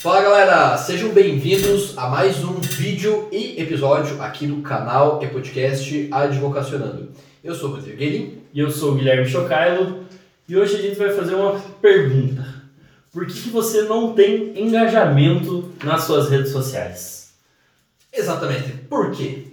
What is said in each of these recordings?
Fala galera, sejam bem-vindos a mais um vídeo e episódio aqui do canal e podcast Advocacionando. Eu sou o Rodrigo Guerin. E eu sou o Guilherme Chocailo e hoje a gente vai fazer uma pergunta. Por que, que você não tem engajamento nas suas redes sociais? Exatamente. Por quê?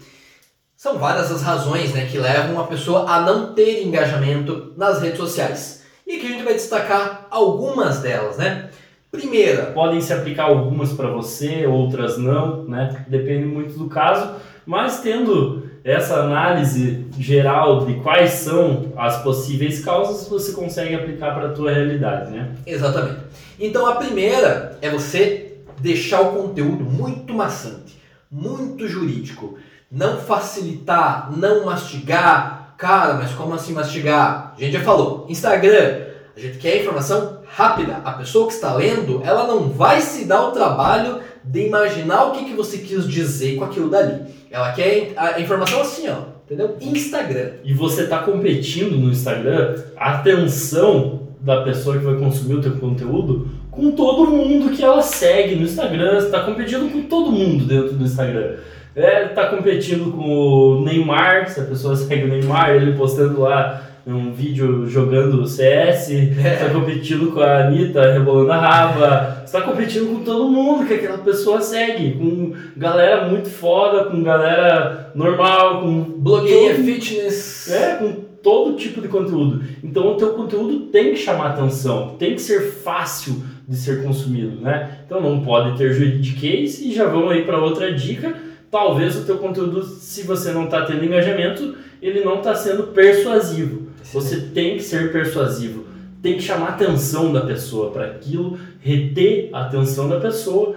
São várias as razões né, que levam uma pessoa a não ter engajamento nas redes sociais. E aqui a gente vai destacar algumas delas, né? Primeira, Podem se aplicar algumas para você, outras não, né? Depende muito do caso, mas tendo essa análise geral de quais são as possíveis causas, você consegue aplicar para a tua realidade, né? Exatamente. Então a primeira é você deixar o conteúdo muito maçante, muito jurídico, não facilitar, não mastigar. Cara, mas como assim mastigar? A gente já falou, Instagram, a gente quer informação rápida. A pessoa que está lendo, ela não vai se dar o trabalho de imaginar o que, que você quis dizer com aquilo dali. Ela quer a informação assim, ó, entendeu? Instagram. E você está competindo no Instagram a atenção da pessoa que vai consumir o teu conteúdo com todo mundo que ela segue no Instagram. Você está competindo com todo mundo dentro do Instagram. É, tá competindo com o Neymar, se a pessoa segue o Neymar, ele postando lá um vídeo jogando CS, tá competindo com a Anitta rebolando a raba, você tá competindo com todo mundo que aquela pessoa segue, com galera muito foda, com galera normal, com Blogueirinha todo- fitness. é, com todo tipo de conteúdo. Então o teu conteúdo tem que chamar atenção, tem que ser fácil de ser consumido, né? Então não pode ter juridiquês e já vamos aí para outra dica. Talvez o teu conteúdo, se você não está tendo engajamento, ele não está sendo persuasivo. Você tem que ser persuasivo, tem que chamar a atenção da pessoa para aquilo, reter a atenção da pessoa.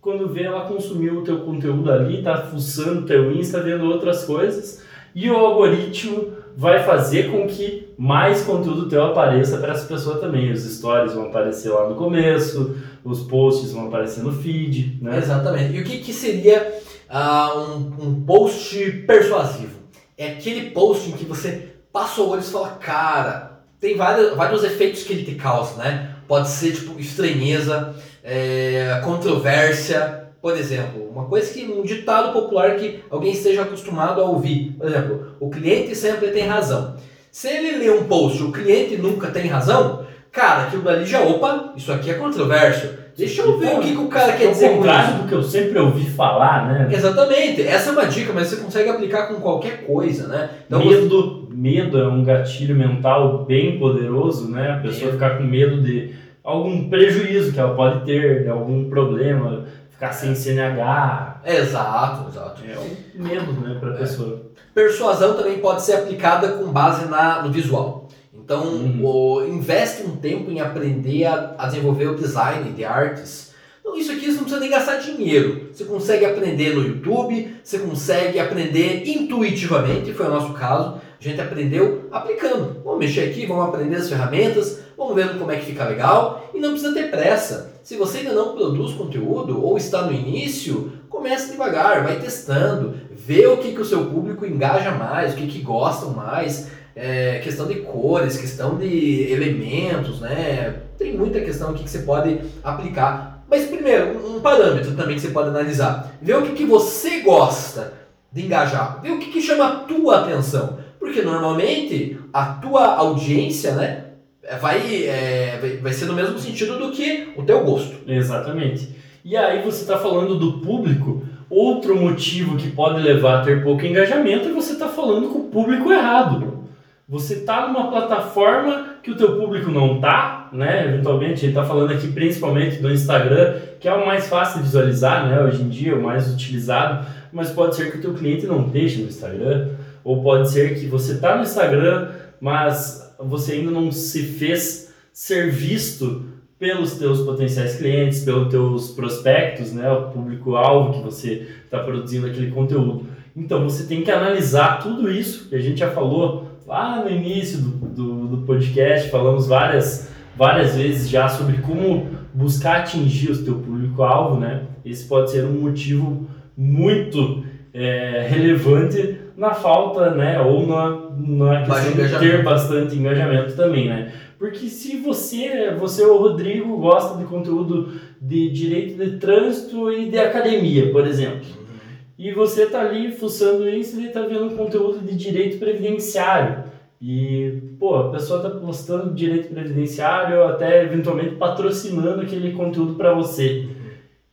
Quando vê ela consumiu o teu conteúdo ali, tá fuçando o teu Insta, vendo outras coisas, e o algoritmo vai fazer com que mais conteúdo teu apareça para essa pessoa também. Os stories vão aparecer lá no começo, os posts vão aparecer no feed, né? Exatamente. E o que, que seria ah, um, um post persuasivo? É aquele post em que você passa o olho e fala, cara, tem vários, vários efeitos que ele te causa, né? Pode ser tipo estranheza, é, controvérsia, por exemplo, uma coisa que um ditado popular que alguém esteja acostumado a ouvir. Por exemplo, o cliente sempre tem razão. Se ele lê um post, o cliente nunca tem razão, cara, aquilo dali já, opa, isso aqui é controverso. Deixa eu ver o que, que o cara quer é dizer o com contrário isso. do que eu sempre ouvi falar, né? Exatamente, essa é uma dica, mas você consegue aplicar com qualquer coisa, né? Então, medo, medo é um gatilho mental bem poderoso, né? A pessoa Medo. ficar com medo de algum prejuízo que ela pode ter, de algum problema, ficar sem CNH. você- Exato, exato. É um medo, né, pra pessoa. Persuasão também pode ser aplicada com base na, no visual. Então, Uhum. o- investe um tempo em aprender a, a desenvolver o design de artes. Então, isso aqui você não precisa nem gastar dinheiro. Você consegue aprender no YouTube, você consegue aprender intuitivamente, foi o nosso caso. A gente aprendeu aplicando. Vamos mexer aqui, vamos aprender as ferramentas, vamos ver como é que fica legal e não precisa ter pressa. Se você ainda não produz conteúdo ou está no início, comece devagar, vai testando, vê o que, que o seu público engaja mais, o que, que gostam mais, é, questão de cores, questão de elementos, né? Tem muita questão aqui que você pode aplicar. Mas primeiro, um- parâmetro também que você pode analisar. Vê o que, que você gosta de engajar, vê o que, que chama a tua atenção. Porque normalmente a tua audiência, né, vai, é, vai, ser no mesmo sentido do que o teu gosto. Exatamente. E aí você está falando do público, outro motivo que pode levar a ter pouco engajamento é você estar falando com o público errado. Você está numa plataforma que o teu público não tá, né? Eventualmente, gente está falando aqui principalmente do Instagram, que é o mais fácil de visualizar, né? Hoje em dia, o mais utilizado, mas pode ser que o teu cliente não esteja no Instagram, ou pode ser que você está no Instagram, mas você ainda não se fez ser visto pelos teus potenciais clientes, pelos teus prospectos, né, o público-alvo que você está produzindo aquele conteúdo. Então você tem que analisar tudo isso que a gente já falou lá no início do, do, do podcast, falamos várias, várias vezes já sobre como buscar atingir o teu público-alvo, né? Esse pode ser um motivo muito é, relevante na falta, né, ou na, na questão de ter bastante engajamento também, né? Porque se você, você o Rodrigo, gosta de conteúdo de direito de trânsito e de academia, por exemplo, e você tá ali fuçando isso e tá vendo conteúdo de direito previdenciário. E, pô, a pessoa tá postando direito previdenciário até eventualmente patrocinando aquele conteúdo para você.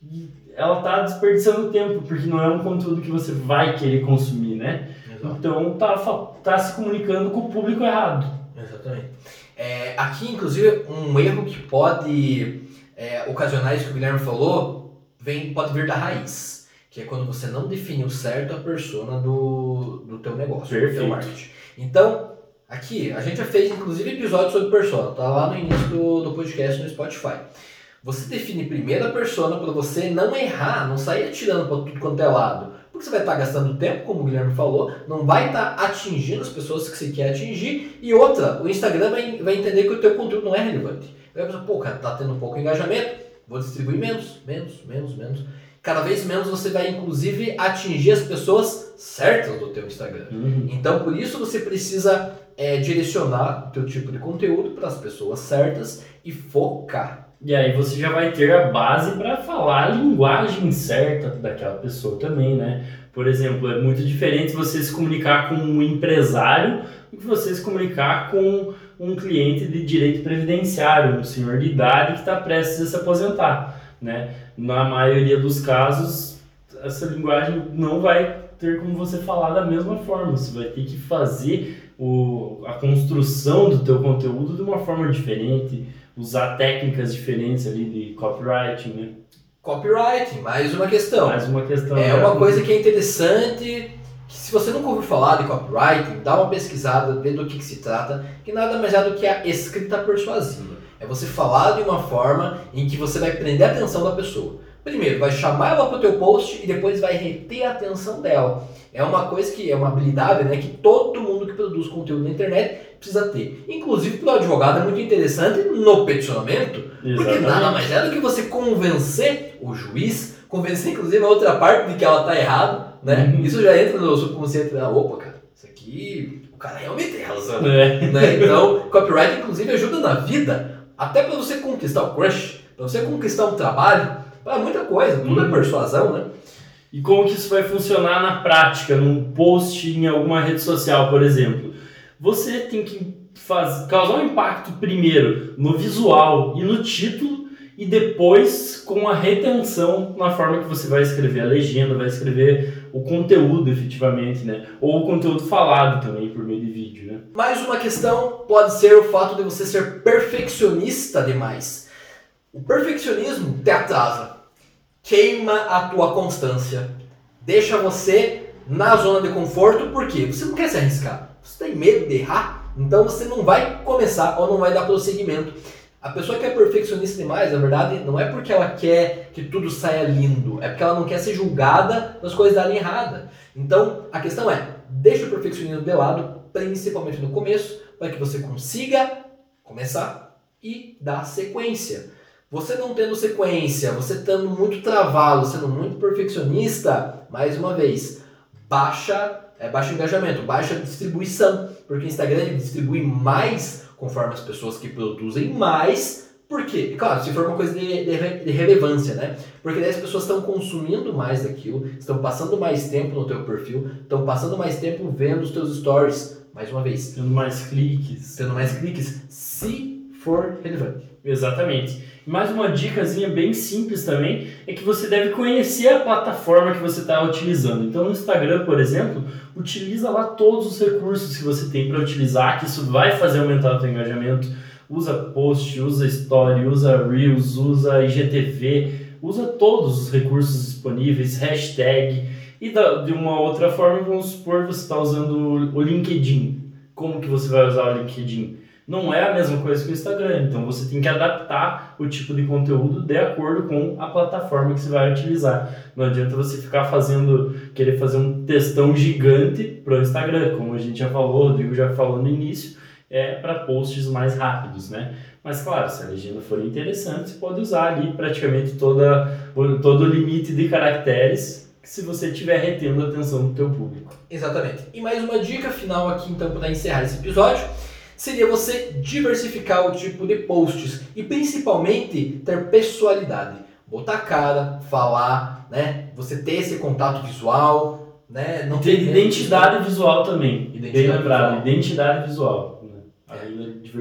E ela tá desperdiçando tempo, porque não é um conteúdo que você vai querer consumir, né? Exato. Então tá, tá se comunicando com o público errado. Exatamente. É, aqui, inclusive, um erro que pode é, ocasionar isso que o Guilherme falou vem, pode vir da raiz. Que é quando você não definiu certo a persona do, do teu negócio, do Perfeito. teu marketing. Então, aqui, a gente já fez, inclusive, episódio sobre persona. Tá lá no início do, do podcast no Spotify. Você define primeiro a persona para você não errar, não sair atirando para tudo quanto é lado. Porque você vai estar gastando tempo, como o Guilherme falou, não vai estar atingindo as pessoas que você quer atingir. E outra, o Instagram vai, vai entender que o teu conteúdo não é relevante. Vai pensar, pô, cara, tá tendo pouco engajamento, vou distribuir menos, menos, menos, menos. Cada vez menos você vai, inclusive, atingir as pessoas certas do teu Instagram. Então, por isso você precisa é, direcionar o teu tipo de conteúdo para as pessoas certas e focar. E aí você já vai ter a base para falar a linguagem certa daquela pessoa também, né? Por exemplo, é muito diferente você se comunicar com um empresário do que você se comunicar com um cliente de direito previdenciário, um senhor de idade que está prestes a se aposentar, né? Na maioria dos casos, essa linguagem não vai ter como você falar da mesma forma. Você vai ter que fazer o, a construção do teu conteúdo de uma forma diferente, usar técnicas diferentes ali de copywriting, né? Copywriting, mais uma questão. Mais uma questão. É né? uma coisa que é interessante, que se você nunca ouviu falar de copywriting, dá uma pesquisada, vê do que, que se trata, que nada mais é do que a escrita persuasiva. É você falar de uma forma em que você vai prender a atenção da pessoa. Primeiro, vai chamar ela para o teu post e depois vai reter a atenção dela. É uma coisa que é uma habilidade né, que todo mundo que produz conteúdo na internet precisa ter. Inclusive, para o advogado é muito interessante no peticionamento, porque Exatamente. nada mais é do que você convencer o juiz, convencer inclusive a outra parte de que ela tá errada, né? Uhum. Isso já entra no subconsciente da opa, cara, isso aqui, o cara realmente tem razão. É. né? Então, copyright inclusive ajuda na vida, até para você conquistar o crush, para você conquistar um trabalho, para muita coisa, tudo é Uhum. persuasão, né? E como que isso vai funcionar na prática, num post em alguma rede social, por exemplo? Você tem que faz, causar um impacto primeiro no visual e no título e depois com a retenção na forma que você vai escrever a legenda, vai escrever o conteúdo efetivamente, né? Ou o conteúdo falado também por meio de vídeo, né? Mais uma questão pode ser o fato de você ser perfeccionista demais. O perfeccionismo te atrasa, queima a tua constância, deixa você na zona de conforto, porque você não quer se arriscar, você tem medo de errar, então você não vai começar ou não vai dar prosseguimento. A pessoa que é perfeccionista demais, na verdade, não é porque ela quer que tudo saia lindo, é porque ela não quer ser julgada das coisas darem errada. Então, a questão é, deixa o perfeccionismo de lado, principalmente no começo, para que você consiga começar e dar sequência. Você não tendo sequência, você estando muito travado, sendo muito perfeccionista, mais uma vez, baixa, é, baixa engajamento, baixa distribuição, porque o Instagram ele distribui mais conforme as pessoas que produzem mais. Por quê? Claro, se for uma coisa de, de de relevância, né? Porque daí as pessoas estão consumindo mais daquilo, estão passando mais tempo no teu perfil, estão passando mais tempo vendo os teus stories. Mais uma vez, Tendo mais cliques. tendo mais cliques, se for relevante. Exatamente. Mais uma dicasinha bem simples também é que você deve conhecer a plataforma que você está utilizando. Então no Instagram, por exemplo, utiliza lá todos os recursos que você tem para utilizar, que isso vai fazer aumentar o seu engajamento. Usa post, usa story, usa reels, usa IGTV, usa todos os recursos disponíveis, hashtag. E da- de uma outra forma, vamos supor você está usando o LinkedIn. Como que você vai usar o LinkedIn? Não é a mesma coisa que o Instagram. Então você tem que adaptar o tipo de conteúdo de acordo com a plataforma que você vai utilizar. Não adianta você ficar fazendo, querer fazer um textão gigante para o Instagram, como a gente já falou, o Rodrigo já falou no início, é para posts mais rápidos, né? Mas claro, se a legenda for interessante, você pode usar ali praticamente toda, todo o limite de caracteres se você estiver retendo a atenção do teu público. Exatamente. E mais uma dica final aqui então para encerrar esse episódio. Seria você diversificar o tipo de posts e principalmente ter pessoalidade. Botar a cara, falar, né? Você ter esse contato visual, né? Não ter identidade visual também. Identidade lembrado, visual. identidade visual. né?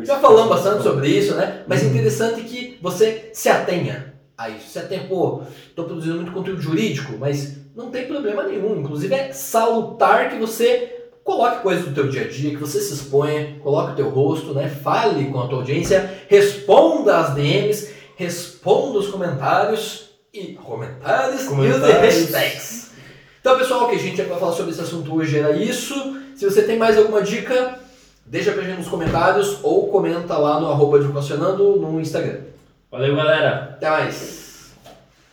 É. Já falamos bastante sobre isso, né? Mas é Uhum. interessante que você se atenha a isso. Se atenha, pô, tô produzindo muito conteúdo jurídico, mas não tem problema nenhum. Inclusive é salutar que você coloque coisas do teu dia a dia, que você se exponha, coloque o teu rosto, né? Fale com a tua audiência, responda as DMs, responda os comentários e comentários, e use Comentários. hashtags. Então, pessoal, o que a gente para falar sobre esse assunto hoje era isso. Se você tem mais alguma dica, deixa pra gente nos comentários ou comenta lá no arroba Educacionando no Instagram. Valeu, galera. Até mais!